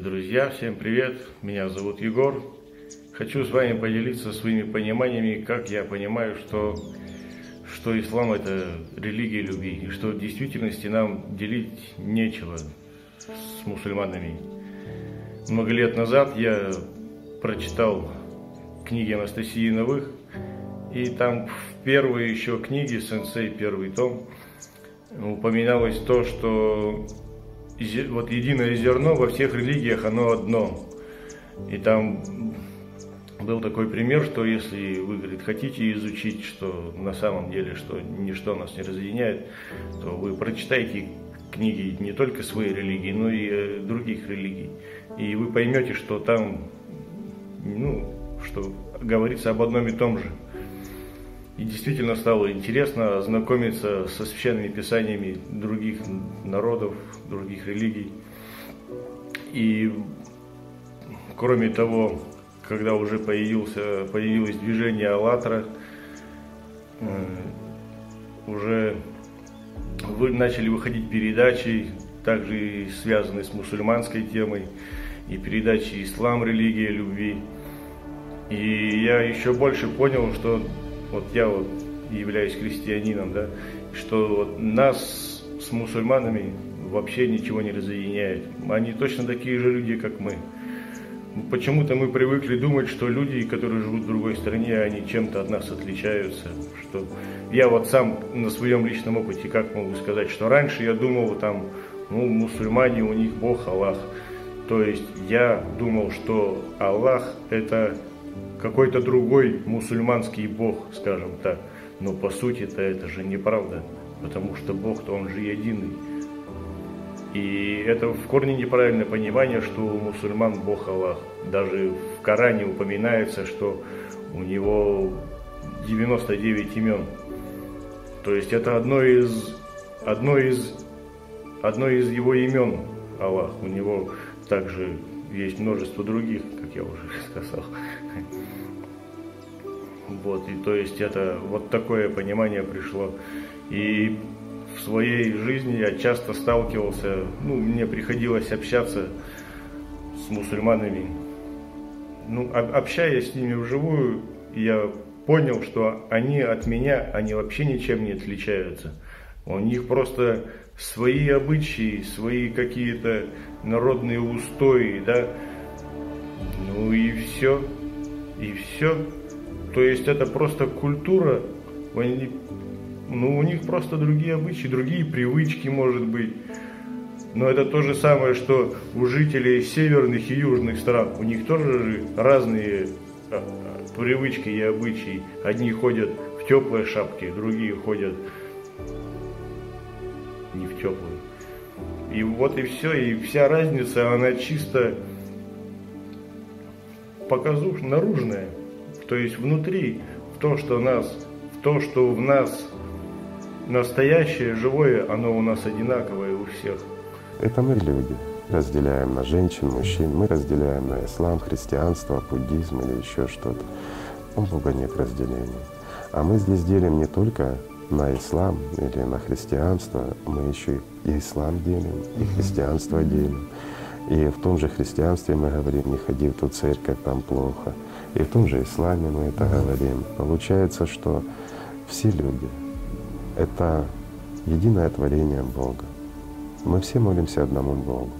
друзья, всем привет! Меня зовут Егор. Хочу с вами поделиться своими пониманиями, как я понимаю, что, что ислам это религия любви, и что в действительности нам делить нечего с мусульманами. Много лет назад я прочитал книги Анастасии Новых, и там в первой еще книге, сенсей, первый том, упоминалось то, что вот единое зерно во всех религиях, оно одно. И там был такой пример, что если вы, говорит, хотите изучить, что на самом деле, что ничто нас не разъединяет, то вы прочитайте книги не только своей религии, но и э, других религий. И вы поймете, что там, ну, что говорится об одном и том же. И действительно стало интересно ознакомиться со священными писаниями других народов, других религий. И кроме того, когда уже появился, появилось движение «АЛЛАТРА», э, уже вы начали выходить передачи, также связанные с мусульманской темой, и передачи «Ислам. Религия любви». И я еще больше понял, что вот я вот являюсь христианином, да, что вот нас с мусульманами вообще ничего не разъединяет. Они точно такие же люди, как мы. Почему-то мы привыкли думать, что люди, которые живут в другой стране, они чем-то от нас отличаются. Что я вот сам на своем личном опыте, как могу сказать, что раньше я думал, там, ну, мусульмане, у них Бог Аллах. То есть я думал, что Аллах это какой-то другой мусульманский бог, скажем так. Но по сути-то это же неправда, потому что Бог-то он же единый. И это в корне неправильное понимание, что у мусульман Бог Аллах. Даже в Коране упоминается, что у него 99 имен. То есть это одно из, одно из, одно из его имен Аллах. У него также есть множество других, я уже сказал. Вот, и то есть это вот такое понимание пришло. И в своей жизни я часто сталкивался, ну, мне приходилось общаться с мусульманами. Ну, общаясь с ними вживую, я понял, что они от меня, они вообще ничем не отличаются. У них просто свои обычаи, свои какие-то народные устои, да. Ну и все. И все. То есть это просто культура, они, ну у них просто другие обычаи, другие привычки, может быть. Но это то же самое, что у жителей северных и южных стран. У них тоже разные а, привычки и обычаи. Одни ходят в теплые шапки, другие ходят не в теплую. И вот и все, и вся разница, она чисто показуш, наружная то есть внутри, в то, что нас, в то, что в нас настоящее, живое, оно у нас одинаковое у всех. Это мы люди. Разделяем на женщин, мужчин, мы разделяем на ислам, христианство, буддизм или еще что-то. У Бога нет разделения. А мы здесь делим не только на ислам или на христианство, мы еще и ислам делим, и христианство делим. И в том же христианстве мы говорим, не ходи в ту церковь, там плохо. И в том же исламе мы это говорим. Получается, что все люди — это единое творение Бога. Мы все молимся одному Богу.